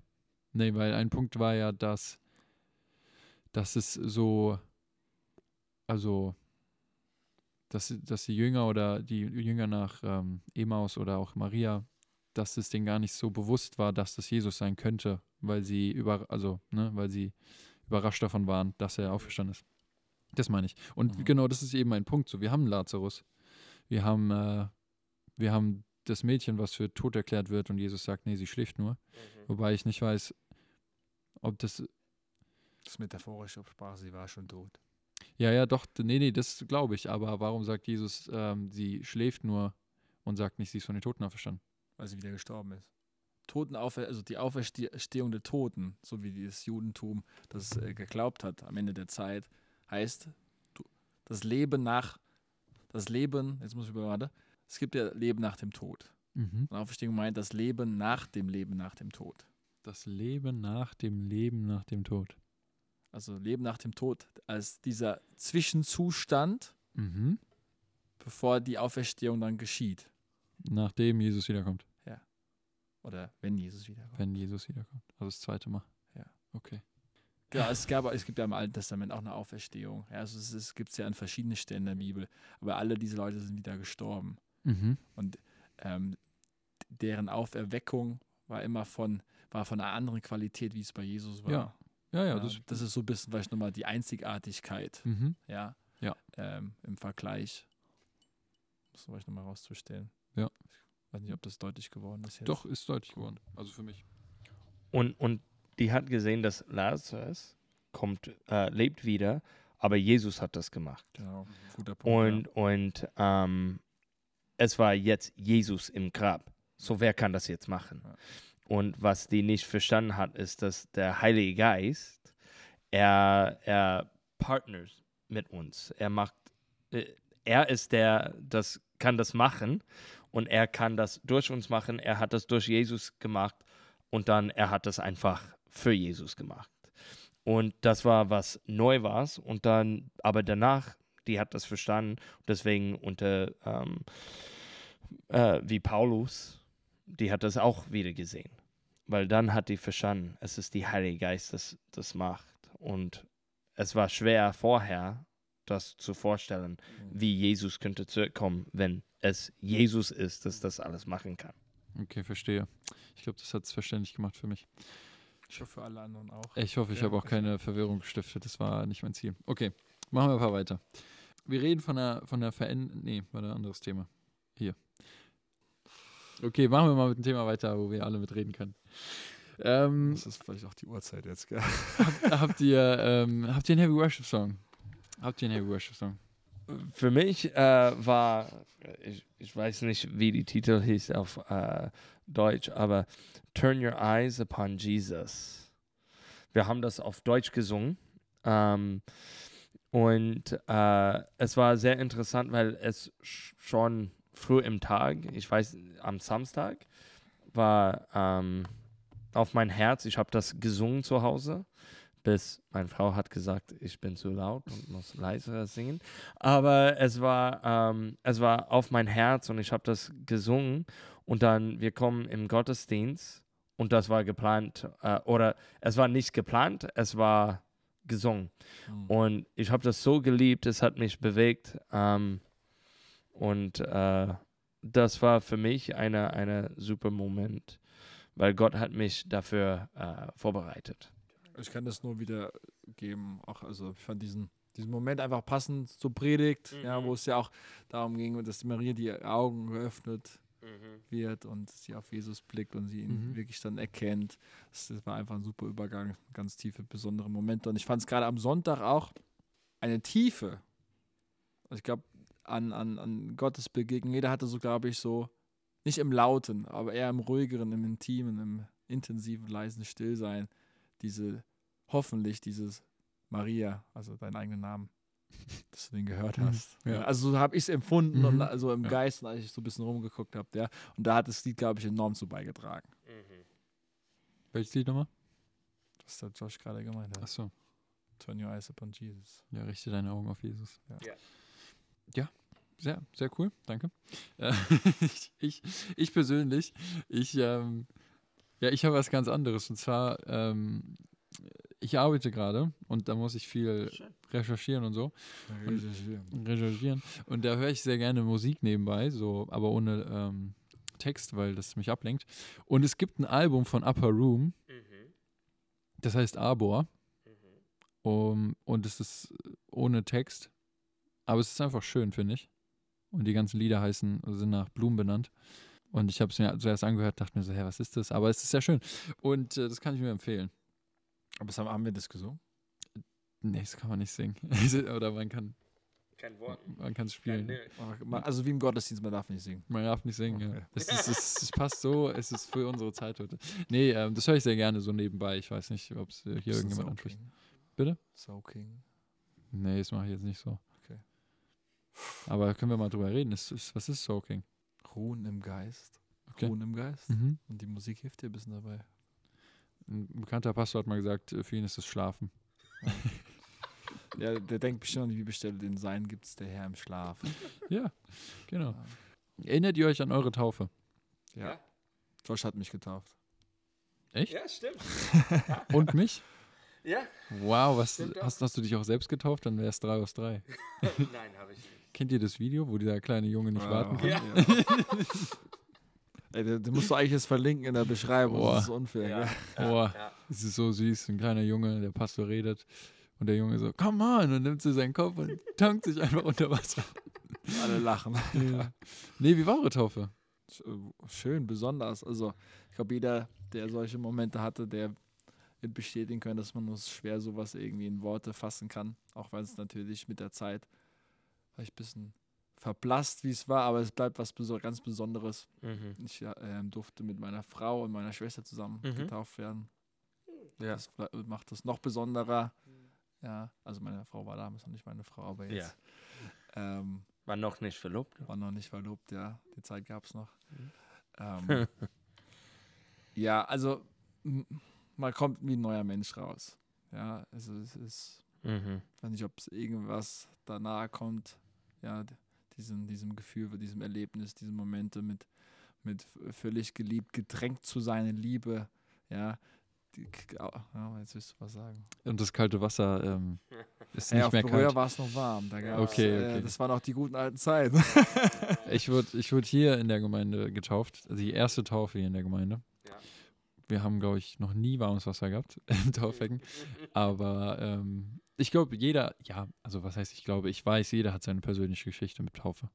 Speaker 1: Nee, weil ein Punkt war ja, dass, dass es so, also, dass, dass die Jünger oder die Jünger nach ähm, Emaus oder auch Maria, dass es denen gar nicht so bewusst war, dass das Jesus sein könnte, weil sie über, also, ne, weil sie überrascht davon waren, dass er auferstanden ist. Das meine ich. Und
Speaker 3: Mhm.
Speaker 1: genau das ist eben ein Punkt. So, wir haben Lazarus. Wir haben, äh, wir haben das Mädchen, was für tot erklärt wird und Jesus sagt, nee, sie schläft nur. Wobei ich nicht weiß, ob das.
Speaker 3: Das ist metaphorisch auf Sprache, sie war schon tot.
Speaker 1: Ja, ja, doch, nee, nee, das glaube ich. Aber warum sagt Jesus, ähm, sie schläft nur und sagt nicht, sie ist von den Toten auferstanden?
Speaker 3: weil sie wieder gestorben ist. Totenaufer also die Auferstehung der Toten, so wie das Judentum das äh, geglaubt hat am Ende der Zeit, heißt das Leben nach das Leben, jetzt muss ich gerade, es gibt ja Leben nach dem Tod.
Speaker 1: Mhm.
Speaker 3: Und Auferstehung meint das Leben nach dem Leben nach dem Tod.
Speaker 1: Das Leben nach dem Leben nach dem Tod.
Speaker 3: Also Leben nach dem Tod als dieser Zwischenzustand,
Speaker 1: Mhm.
Speaker 3: bevor die Auferstehung dann geschieht.
Speaker 1: Nachdem Jesus wiederkommt.
Speaker 3: Oder wenn Jesus wiederkommt.
Speaker 1: Wenn Jesus wiederkommt. Also das zweite Mal.
Speaker 3: Ja.
Speaker 1: Okay.
Speaker 3: Ja, es, gab, es gibt ja im Alten Testament auch eine Auferstehung. Ja, also es, es gibt es ja an verschiedenen Stellen der Bibel. Aber alle diese Leute sind wieder gestorben.
Speaker 1: Mhm.
Speaker 3: Und ähm, deren Auferweckung war immer von, war von einer anderen Qualität, wie es bei Jesus war.
Speaker 1: Ja, Ja, ja,
Speaker 3: Ja,
Speaker 1: das.
Speaker 3: das ist so ein bisschen vielleicht nochmal die Einzigartigkeit,
Speaker 1: Mhm.
Speaker 3: ja,
Speaker 1: Ja.
Speaker 3: Ähm, im Vergleich. Das vielleicht nochmal rauszustellen.
Speaker 1: Ja.
Speaker 3: Ich weiß nicht, ob das deutlich geworden ist jetzt.
Speaker 1: Doch, ist deutlich geworden. Also für mich.
Speaker 2: Und, und die hat gesehen, dass Lazarus kommt, äh, lebt wieder, aber Jesus hat das gemacht.
Speaker 3: Genau, guter Punkt.
Speaker 2: Und, und ähm, es war jetzt Jesus im Grab. So, wer kann das jetzt machen?
Speaker 3: Ja.
Speaker 2: Und was die nicht verstanden hat, ist, dass der Heilige Geist er, er partners mit uns. Er macht, äh, er ist der, das kann das machen und er kann das durch uns machen. Er hat das durch Jesus gemacht und dann er hat das einfach für Jesus gemacht. Und das war was neu war und dann, aber danach, die hat das verstanden. Deswegen unter ähm, äh, wie Paulus, die hat das auch wieder gesehen. Weil dann hat die verstanden, es ist die Heilige Geist, das das macht. Und es war schwer vorher, das zu vorstellen, wie Jesus könnte zurückkommen, wenn es Jesus ist, das das alles machen kann.
Speaker 1: Okay, verstehe. Ich glaube, das hat es verständlich gemacht für mich.
Speaker 3: Ich hoffe, für alle anderen auch.
Speaker 1: Ich hoffe, ich
Speaker 3: Ja,
Speaker 1: habe auch keine Verwirrung gestiftet. Das war nicht mein Ziel. Okay, machen wir ein paar weiter. Wir reden von der, von der Veränderung. Nee, war ein anderes Thema. Hier. Okay, machen wir mal mit dem Thema weiter, wo wir alle mitreden können. Ähm,
Speaker 3: Das ist vielleicht auch die Uhrzeit jetzt, gell?
Speaker 1: habt, ihr, ähm, habt ihr einen Heavy Worship Song? Habt ihr einen Heavy Worship Song?
Speaker 2: Für mich äh, war, ich, ich weiß nicht, wie die Titel hieß auf äh, Deutsch, aber Turn Your Eyes Upon Jesus. Wir haben das auf Deutsch gesungen. Ähm, und äh, es war sehr interessant, weil es sch- schon früh im Tag, ich weiß, am Samstag, war ähm, auf mein Herz, ich habe das gesungen zu Hause, bis meine Frau hat gesagt, ich bin zu laut und muss leiser singen. Aber es war, ähm, es war auf mein Herz und ich habe das gesungen und dann wir kommen im Gottesdienst und das war geplant äh, oder es war nicht geplant, es war gesungen
Speaker 3: Hm.
Speaker 2: und ich habe das so geliebt, es hat mich bewegt ähm, und äh, das war für mich eine, eine super Moment, weil Gott hat mich dafür äh, vorbereitet.
Speaker 3: Ich kann das nur wiedergeben. Auch, also ich fand diesen, diesen Moment einfach passend zur Predigt, ja,
Speaker 2: Mhm.
Speaker 3: wo es ja auch darum ging, dass Maria die Augen geöffnet wird und sie auf Jesus blickt und sie ihn
Speaker 1: Mhm.
Speaker 3: wirklich dann erkennt. Das, das war einfach ein super Übergang, ganz tiefe, besondere Momente. Und ich fand es gerade am Sonntag auch eine Tiefe. Also ich glaube, an, an, an Gottes Begegnung. Jeder hatte so, glaube ich, so, nicht im Lauten, aber eher im ruhigeren, im Intimen, im intensiven, leisen Stillsein. Diese, hoffentlich dieses Maria, also deinen eigenen Namen, dass du den gehört
Speaker 1: Mhm,
Speaker 3: hast.
Speaker 1: ja.
Speaker 3: Ja. Also so habe ich es empfunden
Speaker 1: Mhm.
Speaker 3: und also im
Speaker 1: Ja.
Speaker 3: Geist, als ich so ein bisschen rumgeguckt habe, ja. Und da hat das Lied, glaube ich, enorm zu beigetragen.
Speaker 1: Welches Lied nochmal?
Speaker 3: Was der Josh gerade gemeint hat.
Speaker 1: Achso.
Speaker 3: Turn your eyes upon Jesus.
Speaker 1: Ja, richte deine Augen auf Jesus.
Speaker 3: Ja.
Speaker 2: Ja.
Speaker 1: Ja, sehr, sehr cool. Danke. Äh, ich, ich, ich persönlich, ich, ähm, ja, ich habe was ganz anderes. Und zwar, ähm, ich arbeite gerade und da muss ich viel recherchieren und so. recherchieren. Und da höre ich sehr gerne Musik nebenbei, so, aber ohne ähm, Text, weil das mich ablenkt. Und es gibt ein Album von Upper Room, das heißt Arbor. Um, und es ist ohne Text. Aber es ist einfach schön, finde ich. Und die ganzen Lieder heißen, sind nach Blumen benannt. Und ich habe es mir zuerst angehört, dachte mir so, hä, was ist das? Aber es ist sehr schön. Und äh, das kann ich mir empfehlen.
Speaker 3: Aber das haben, haben wir das gesungen?
Speaker 1: Nee, das kann man nicht singen. Oder man kann
Speaker 2: Kein Wort.
Speaker 1: man kann es spielen.
Speaker 3: Also wie im Gottesdienst, man darf nicht singen.
Speaker 1: Man darf nicht singen, ja.
Speaker 3: Okay.
Speaker 1: Es, ist, es, es passt so, es ist für unsere Zeit heute. Nee, ähm, das höre ich sehr gerne so nebenbei. Ich weiß nicht, ob es äh, hier irgendjemand anspricht. Bitte?
Speaker 3: Soaking.
Speaker 1: Nee, das mache ich jetzt nicht so. Aber können wir mal drüber reden. Es ist, was ist Soaking?
Speaker 3: Ruhen im Geist.
Speaker 1: Okay.
Speaker 3: Ruhen im Geist.
Speaker 1: Mhm.
Speaker 3: Und die Musik hilft dir ein bisschen dabei.
Speaker 1: Ein bekannter Pastor hat mal gesagt, äh, für ihn ist das Schlafen.
Speaker 3: Ja, der denkt bestimmt an die Bibelstelle, den Sein gibt es der Herr im Schlaf.
Speaker 1: Ja, genau. Erinnert ihr euch an eure Taufe?
Speaker 3: Ja. Josh hat mich getauft.
Speaker 1: Echt?
Speaker 2: Ja, stimmt.
Speaker 1: Und mich?
Speaker 2: Ja?
Speaker 1: Wow, was hast, hast du dich auch selbst getauft? Dann wäre es drei aus drei.
Speaker 2: Nein, habe ich nicht.
Speaker 1: Kennt ihr das Video, wo dieser kleine Junge nicht warten kann?
Speaker 2: Ja.
Speaker 3: Ey, den, den musst du eigentlich jetzt verlinken in der Beschreibung.
Speaker 1: Boah.
Speaker 3: Das ist unfair.
Speaker 2: Ja.
Speaker 3: gell?
Speaker 1: Boah,
Speaker 2: Ja.
Speaker 1: es ist so süß. Ein kleiner Junge, der Pastor redet. Und der Junge so, come on, und nimmt so seinen Kopf und tankt sich einfach unter Wasser.
Speaker 3: Alle lachen.
Speaker 1: Ja. Nee, wie war eure Taufe?
Speaker 3: Schön, besonders. Also, ich glaube, jeder, der solche Momente hatte, der wird bestätigen können, dass man nur schwer sowas irgendwie in Worte fassen kann. Auch weil es natürlich mit der Zeit vielleicht ein bisschen verblasst, wie es war, aber es bleibt was beso ganz Besonderes.
Speaker 2: Mhm.
Speaker 3: Ich ja, ähm, durfte mit meiner Frau und meiner Schwester zusammen
Speaker 2: Mhm.
Speaker 3: getauft werden.
Speaker 2: Ja.
Speaker 3: Das macht das noch besonderer. Ja, also meine Frau war damals noch nicht meine Frau, aber jetzt ähm,
Speaker 2: War noch nicht verlobt.
Speaker 3: war noch nicht verlobt, ja. Die Zeit gab es noch.
Speaker 2: Mhm.
Speaker 3: Ähm, ja, also man kommt wie ein neuer Mensch raus. Ja, also es ist,
Speaker 2: Mhm.
Speaker 3: ich weiß nicht, ob es irgendwas danach kommt, ja, d- diesem, diesem Gefühl, diesem Erlebnis, diese Momente mit, mit völlig geliebt, gedrängt zu seiner Liebe, ja. Die, ja, jetzt willst du was sagen.
Speaker 1: Und das kalte Wasser ähm, ist
Speaker 3: Ja,
Speaker 1: nicht
Speaker 3: auf
Speaker 1: mehr
Speaker 3: Berührer
Speaker 1: kalt.
Speaker 3: war es noch warm. Da gab's,
Speaker 1: Okay,
Speaker 3: Äh,
Speaker 1: okay.
Speaker 3: das waren noch die guten alten Zeiten.
Speaker 1: Ich wurde ich wurde hier in der Gemeinde getauft, also die erste Taufe hier in der Gemeinde. Wir haben, glaube ich, noch nie warmes Wasser gehabt im Taufbecken. Aber ähm, ich glaube, jeder, ja, also was heißt ich glaube, ich weiß, jeder hat seine persönliche Geschichte mit Taufe.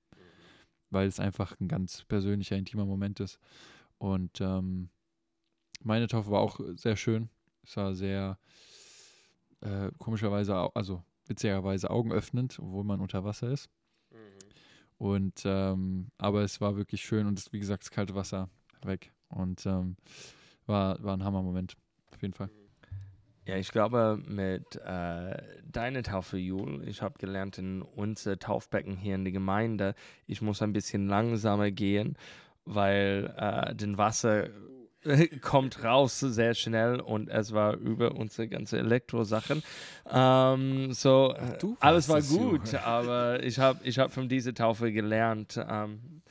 Speaker 1: Weil es einfach ein ganz persönlicher, intimer Moment ist. Und ähm, meine Taufe war auch sehr schön. Es war sehr äh, komischerweise, also witzigerweise augenöffnend, obwohl man unter Wasser ist. Und ähm, aber es war wirklich schön und es, wie gesagt, das kalte Wasser weg. Und ähm, war, war ein Hammermoment, auf jeden Fall.
Speaker 2: Ja, ich glaube, mit äh, deiner Taufe, Jul, ich habe gelernt, in unser Taufbecken hier in der Gemeinde, ich muss ein bisschen langsamer gehen, weil äh, das Wasser kommt raus sehr schnell und es war über unsere ganze Elektrosachen. Ähm, so, äh,
Speaker 3: du
Speaker 2: alles war gut, aber ich habe ich hab von dieser Taufe gelernt. Ähm,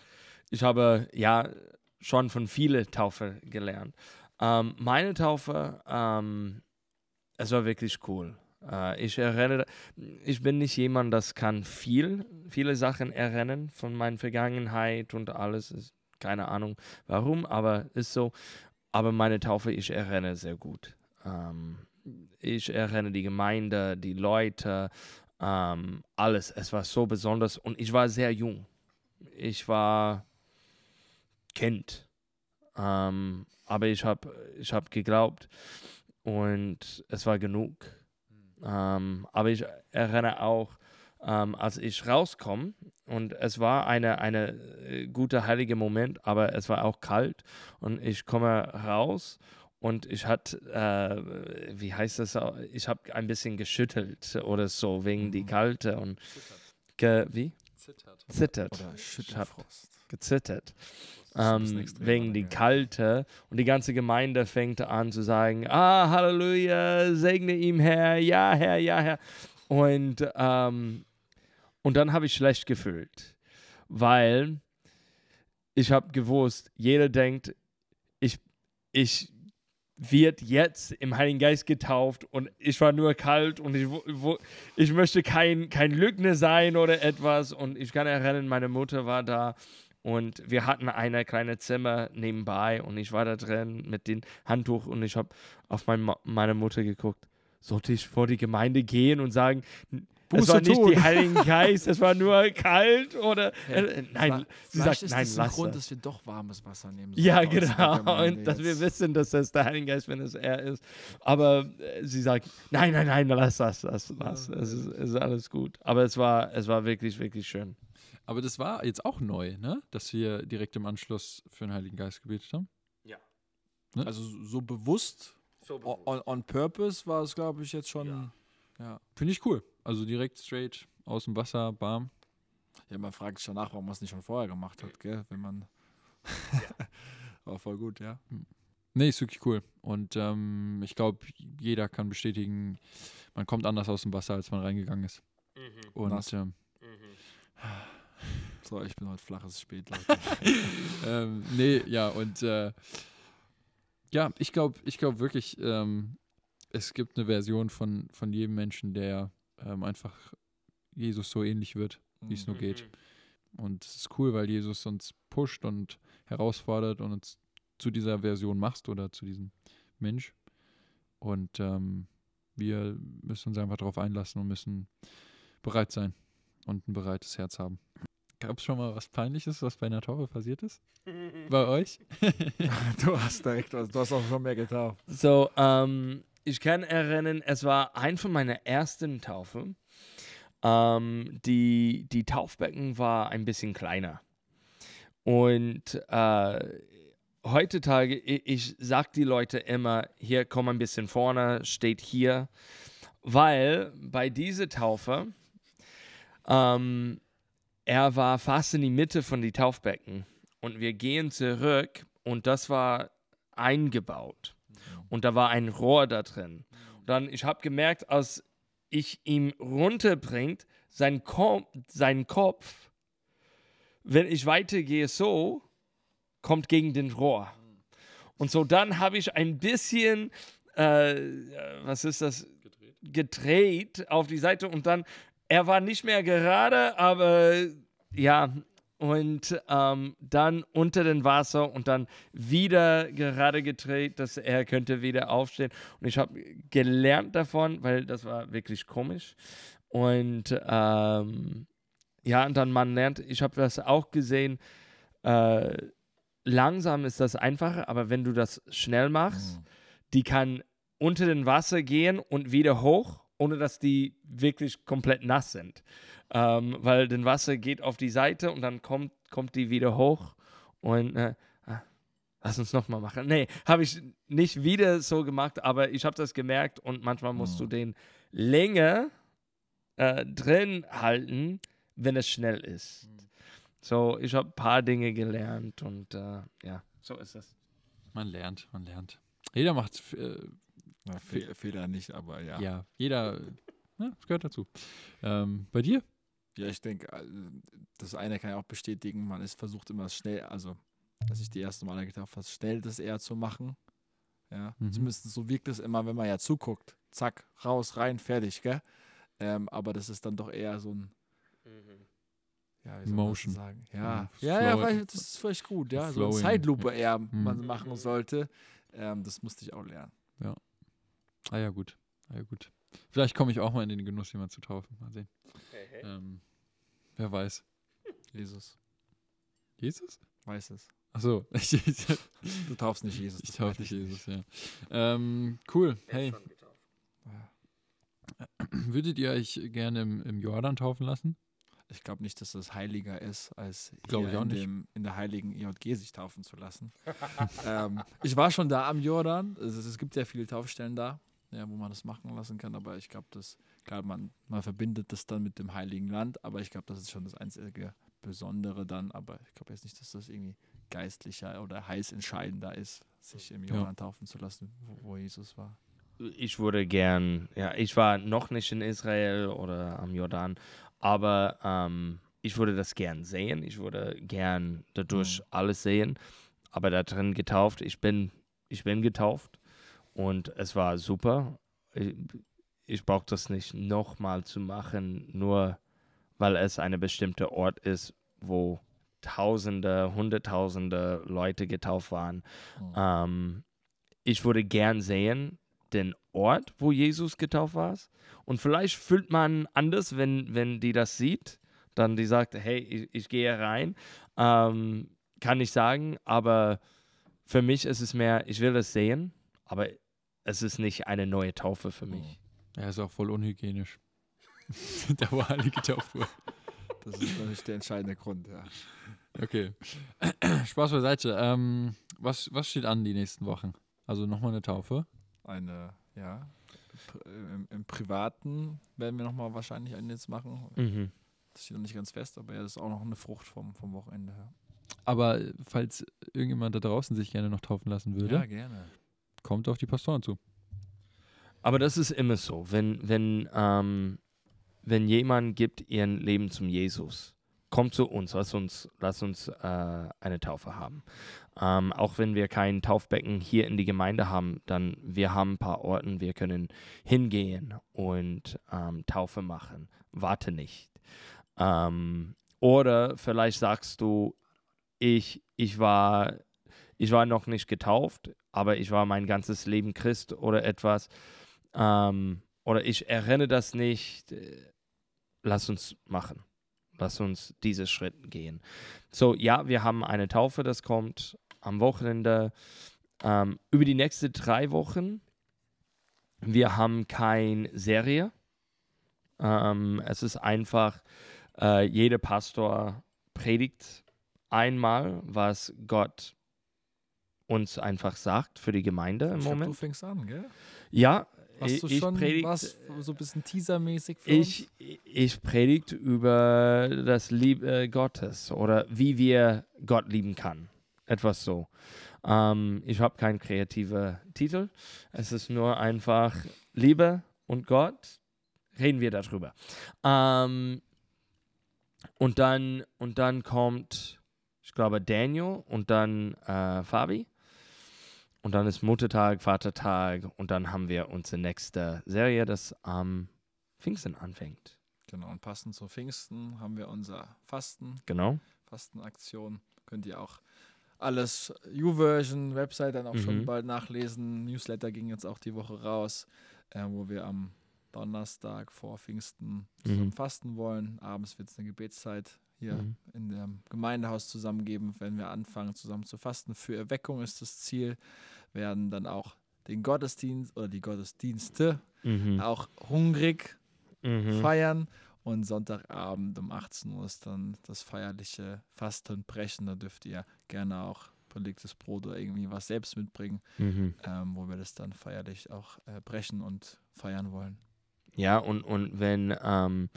Speaker 2: ich habe ja schon von vielen Taufe gelernt. Ähm, meine Taufe, ähm, es war wirklich cool. Äh, ich erinnere, ich bin nicht jemand, das kann viel, viele Sachen erinnern von meiner Vergangenheit und alles. Ist, keine Ahnung warum, aber ist so. Aber meine Taufe, ich erinnere sehr gut. Ähm, ich erinnere die Gemeinde, die Leute, ähm, alles. Es war so besonders und ich war sehr jung. Ich war Kind. Ähm, aber ich habe ich hab geglaubt und es war genug. Ähm, aber ich erinnere auch, ähm, als ich rauskomme und es war eine, eine äh, gute heilige Moment, aber es war auch kalt und ich komme raus und ich hatte, äh, wie heißt das, ich habe ein bisschen geschüttelt oder so wegen die Kälte und ge, wie? Zittert.
Speaker 3: Oder
Speaker 2: Schütterfrost. Gezittert. Ähm, wegen
Speaker 3: dann,
Speaker 2: die
Speaker 3: ja.
Speaker 2: Kälte und die ganze Gemeinde fängt an zu sagen, ah, Halleluja, segne ihm Herr, ja Herr, ja Herr. Und, ähm, und dann habe ich schlecht gefühlt, weil ich habe gewusst, jeder denkt, ich, ich wird jetzt im Heiligen Geist getauft und ich war nur kalt und ich, wo, ich möchte kein, kein Lügner sein oder etwas und ich kann erinnern, meine Mutter war da und wir hatten eine kleine Zimmer nebenbei und ich war da drin mit dem Handtuch und ich habe auf mein, meine Mutter geguckt. Sollte ich vor die Gemeinde gehen und sagen, es
Speaker 3: Buße
Speaker 2: war nicht
Speaker 3: tun.
Speaker 2: die Heiligen Geist, es war nur kalt oder äh, nein, sie sagt,
Speaker 3: ist
Speaker 2: nein,
Speaker 3: das
Speaker 2: lass
Speaker 3: Grund,
Speaker 2: das.
Speaker 3: dass wir doch warmes Wasser nehmen
Speaker 2: Ja,
Speaker 3: aus der
Speaker 2: genau. Und dass wir wissen, dass das der Heilige Geist, wenn es er ist. Aber äh, sie sagt, nein, nein, nein, lass das, lass, lass. Es ist, es ist alles gut. Aber es war, es war wirklich, wirklich schön.
Speaker 1: Aber das war jetzt auch neu, ne? Dass wir direkt im Anschluss für den Heiligen Geist gebetet haben.
Speaker 3: Also so bewusst, o- on, on purpose war es, glaube ich, jetzt schon. Ja.
Speaker 1: Finde ich cool. Also direkt straight aus dem Wasser, bam.
Speaker 3: ja. man fragt sich danach, warum man es nicht schon vorher gemacht hat, gell? Wenn man. war voll gut, ja.
Speaker 1: Nee, ist wirklich cool. Und ähm, ich glaube, jeder kann bestätigen, man kommt anders aus dem Wasser, als man reingegangen ist. Und
Speaker 3: Nass.
Speaker 1: ähm,
Speaker 3: So, ich bin heute flaches Spät, Leute.
Speaker 1: ähm, nee, ja, und äh, ja, ich glaube ich glaub wirklich, ähm, es gibt eine Version von, von jedem Menschen, der ähm, einfach Jesus so ähnlich wird, wie es nur geht. Und es ist cool, weil Jesus uns pusht und herausfordert und uns zu dieser Version machst oder zu diesem Mensch. Und ähm, wir müssen uns einfach darauf einlassen und müssen bereit sein und ein breites Herz haben. Gab es schon mal was Peinliches, was bei einer Taufe passiert ist? Bei euch?
Speaker 3: du hast direkt was, du hast auch schon mehr getauft.
Speaker 2: So, ähm, ich kann erinnern, es war ein von meiner ersten Taufe. Ähm, die, die Taufbecken war ein bisschen kleiner. Und äh, heutzutage, ich, ich sag die Leute immer, hier komm ein bisschen vorne, steht hier, weil bei dieser Taufe, ähm, er war fast in die Mitte von die Taufbecken und wir gehen zurück und das war eingebaut und da war ein Rohr da drin. Und dann, ich habe gemerkt, als ich ihm runterbringt, sein, Ko sein Kopf, wenn ich weitergehe so, kommt gegen den Rohr. Und so dann habe ich ein bisschen, äh, was ist das, gedreht auf die Seite und dann, er war nicht mehr gerade, aber ja, und ähm, dann unter dem Wasser und dann wieder gerade gedreht, dass er könnte wieder aufstehen. Und ich habe gelernt davon, weil das war wirklich komisch. Und ähm, ja, und dann man lernt, ich habe das auch gesehen, äh, langsam ist das einfacher, aber wenn du das schnell machst,
Speaker 3: Mhm.
Speaker 2: die kann unter dem Wasser gehen und wieder hoch, ohne dass die wirklich komplett nass sind. Ähm, weil das Wasser geht auf die Seite und dann kommt, kommt die wieder hoch und äh, ah, lass uns nochmal machen. Nee, habe ich nicht wieder so gemacht, aber ich habe das gemerkt und manchmal musst du
Speaker 3: Mhm.
Speaker 2: den länger äh, drin halten, wenn es schnell ist. So, ich habe ein paar Dinge gelernt und äh, ja, so ist es.
Speaker 1: Man lernt, man lernt. Jeder macht, äh,
Speaker 3: Na, Fe Fehler nicht, aber ja.
Speaker 1: ja. jeder, ja, das gehört dazu. Ähm, bei dir?
Speaker 3: Ja, ich denke, äh, das eine kann ich auch bestätigen. Man ist versucht immer schnell, also als ich die erste Male getauft habe, schnell das eher zu machen. Ja,
Speaker 1: Mhm.
Speaker 3: zumindest so wirkt es immer, wenn man ja zuguckt. Zack, raus, rein, fertig, gell? Ähm, aber das ist dann doch eher so ein, ja, wie soll man das
Speaker 1: Motion.
Speaker 3: sagen? Ja,
Speaker 1: Ja,
Speaker 3: ja, ja, das ist vielleicht gut, ja. So eine Zeitlupe
Speaker 1: ja.
Speaker 3: eher
Speaker 1: Mhm.
Speaker 3: man machen sollte. Ähm, das musste ich auch lernen.
Speaker 1: Ah ja, gut. Ah, ja, gut. Vielleicht komme ich auch mal in den Genuss, jemanden zu taufen. Mal sehen. Ähm, wer weiß.
Speaker 3: Jesus,
Speaker 1: Jesus?
Speaker 3: weiß es.
Speaker 1: Achso, ich, ich,
Speaker 3: Du taufst nicht Jesus.
Speaker 1: ich taufe nicht Jesus, ja. Ähm, cool. Hey, würdet ihr euch gerne im, im Jordan taufen lassen?
Speaker 3: Ich glaube nicht, dass das heiliger ist, als hier
Speaker 1: ich auch
Speaker 3: in. Dem, in der heiligen IJG sich taufen zu lassen. ähm, ich war schon da am Jordan. Es, es gibt ja viele Taufstellen da, ja, wo man das machen lassen kann. Aber ich glaube, dass, klar, man, man verbindet das dann mit dem heiligen Land. Aber ich glaube, das ist schon das einzige Besondere dann. Aber ich glaube jetzt nicht, dass das irgendwie geistlicher oder heiß entscheidender ist, sich im
Speaker 1: Ja.
Speaker 3: Jordan taufen zu lassen, wo, wo Jesus war.
Speaker 2: Ich würde gern, ja, ich war noch nicht in Israel oder am Jordan, aber ähm, ich würde das gern sehen. Ich würde gern dadurch
Speaker 3: Mhm.
Speaker 2: alles sehen, aber da drin getauft. Ich bin, ich bin getauft und es war super. Ich, ich brauche das nicht nochmal zu machen, nur weil es eine bestimmte Ort ist, wo Tausende, Hunderttausende Leute getauft waren.
Speaker 3: Mhm.
Speaker 2: Ähm, ich würde gern sehen, den Ort, wo Jesus getauft war. Und vielleicht fühlt man anders, wenn, wenn die das sieht. Dann die sagt, hey, ich, ich gehe rein. Ähm, kann ich sagen, aber für mich ist es mehr, ich will es sehen, aber es ist nicht eine neue Taufe für mich.
Speaker 1: Ja, ist auch voll unhygienisch. da wo alle getauft wurden.
Speaker 3: Das ist natürlich der entscheidende Grund, ja.
Speaker 1: Okay. Spaß beiseite. Ähm, was, was steht an die nächsten Wochen? Also nochmal eine Taufe.
Speaker 3: Eine, ja, im, im Privaten werden wir nochmal wahrscheinlich einen jetzt machen.
Speaker 2: Mhm.
Speaker 3: Das steht noch nicht ganz fest, aber ja, das ist auch noch eine Frucht vom, vom Wochenende her.
Speaker 1: Aber falls irgendjemand da draußen sich gerne noch taufen lassen würde,
Speaker 3: gerne.
Speaker 1: kommt auf die Pastoren zu.
Speaker 2: Aber das ist immer so, wenn, wenn, ähm, wenn jemand gibt ihren Leben zum Jesus, kommt zu uns, lass uns, lass uns äh, eine Taufe haben. Ähm, auch wenn wir kein Taufbecken hier in die Gemeinde haben, dann wir haben ein paar Orten, wir können hingehen und ähm, Taufe machen. Warte nicht. Ähm, oder vielleicht sagst du, ich, ich war ich war noch nicht getauft, aber ich war mein ganzes Leben Christ oder etwas. Ähm, oder ich erinnere das nicht. äh, Lass uns machen. Lass uns diese Schritt gehen. So, ja, wir haben eine Taufe, das kommt am Wochenende. Ähm, über die nächsten drei Wochen. Wir haben keine Serie. Ähm, es ist einfach, äh, jeder Pastor predigt einmal, was Gott uns einfach sagt für die Gemeinde im
Speaker 3: Ich glaub,
Speaker 2: Moment.
Speaker 3: du fängst an, gell?
Speaker 2: Ja,
Speaker 3: Hast du
Speaker 2: ich
Speaker 3: schon
Speaker 2: predigt,
Speaker 3: was so ein bisschen teasermäßig für
Speaker 2: ich, ich predigt über das Liebe Gottes oder wie wir Gott lieben kann. Etwas so. Ähm, ich habe keinen kreativen Titel. Es ist nur einfach Liebe und Gott. Reden wir darüber. Ähm, und dann und dann kommt, ich glaube, Daniel und dann äh, Fabi. Und dann ist Muttertag, Vatertag und dann haben wir unsere nächste Serie, das am Pfingsten anfängt.
Speaker 3: Genau, und passend zu Pfingsten haben wir unser Fasten,
Speaker 2: Genau.
Speaker 3: Fastenaktion. Könnt ihr auch alles U-Version, Website dann auch schon
Speaker 2: Mhm.
Speaker 3: bald nachlesen. Newsletter ging jetzt auch die Woche raus, äh, wo wir am Donnerstag vor Pfingsten zusammen
Speaker 2: Mhm.
Speaker 3: fasten wollen. Abends wird es eine Gebetszeit hier
Speaker 2: Mhm.
Speaker 3: in dem Gemeindehaus zusammen geben, wenn wir anfangen zusammen zu fasten. Für Erweckung ist das Ziel. Werden dann auch den Gottesdienst oder die Gottesdienste
Speaker 2: Mhm.
Speaker 3: auch hungrig
Speaker 2: Mhm.
Speaker 3: feiern. Und Sonntagabend um 18 Uhr ist dann das feierliche Fastenbrechen. Da dürft ihr gerne auch belegtes Brot oder irgendwie was selbst mitbringen,
Speaker 2: Mhm.
Speaker 3: ähm, wo wir das dann feierlich auch äh, brechen und feiern wollen.
Speaker 2: Ja, und, und wenn ähm,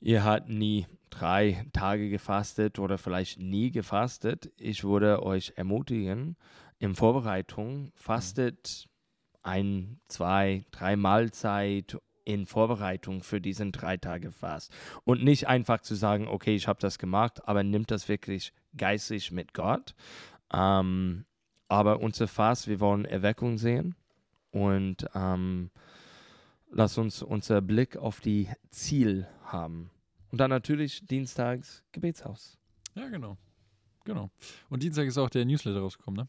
Speaker 2: ihr habt nie drei Tage gefastet oder vielleicht nie gefastet, ich würde euch ermutigen, in Vorbereitung fastet ein, zwei, drei Mahlzeit in Vorbereitung für diesen drei Tage Fast. Und nicht einfach zu sagen, okay, ich habe das gemacht, aber nimmt das wirklich geistig mit Gott. Ähm, aber unser Fast, wir wollen Erweckung sehen und ähm, lass uns unser Blick auf die Ziel haben. Und dann natürlich dienstags Gebetshaus.
Speaker 1: Ja, genau. Genau. Und Dienstag ist auch der Newsletter rausgekommen, ne?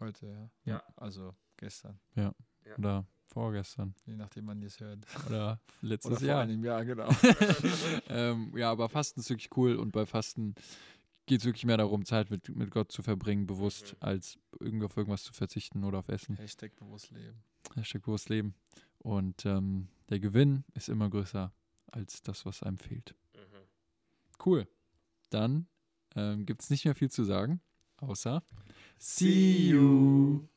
Speaker 3: Heute, ja.
Speaker 1: Ja.
Speaker 3: Also gestern,
Speaker 1: Oder vorgestern.
Speaker 3: je nachdem man es hört.
Speaker 1: Oder letztes
Speaker 3: Oder vor
Speaker 1: Jahr.
Speaker 3: einem Jahr, genau.
Speaker 1: ähm, ja, aber Fasten ist wirklich cool und bei Fasten geht es wirklich mehr darum, Zeit mit, mit Gott zu verbringen, bewusst, als irgendwie auf irgendwas zu verzichten oder auf Essen.
Speaker 3: Hashtag bewusst leben.
Speaker 1: Hashtag bewusst leben. Und ähm, der Gewinn ist immer größer als das, was einem fehlt. Cool. Dann ähm, gibt es nicht mehr viel zu sagen, außer
Speaker 3: See you.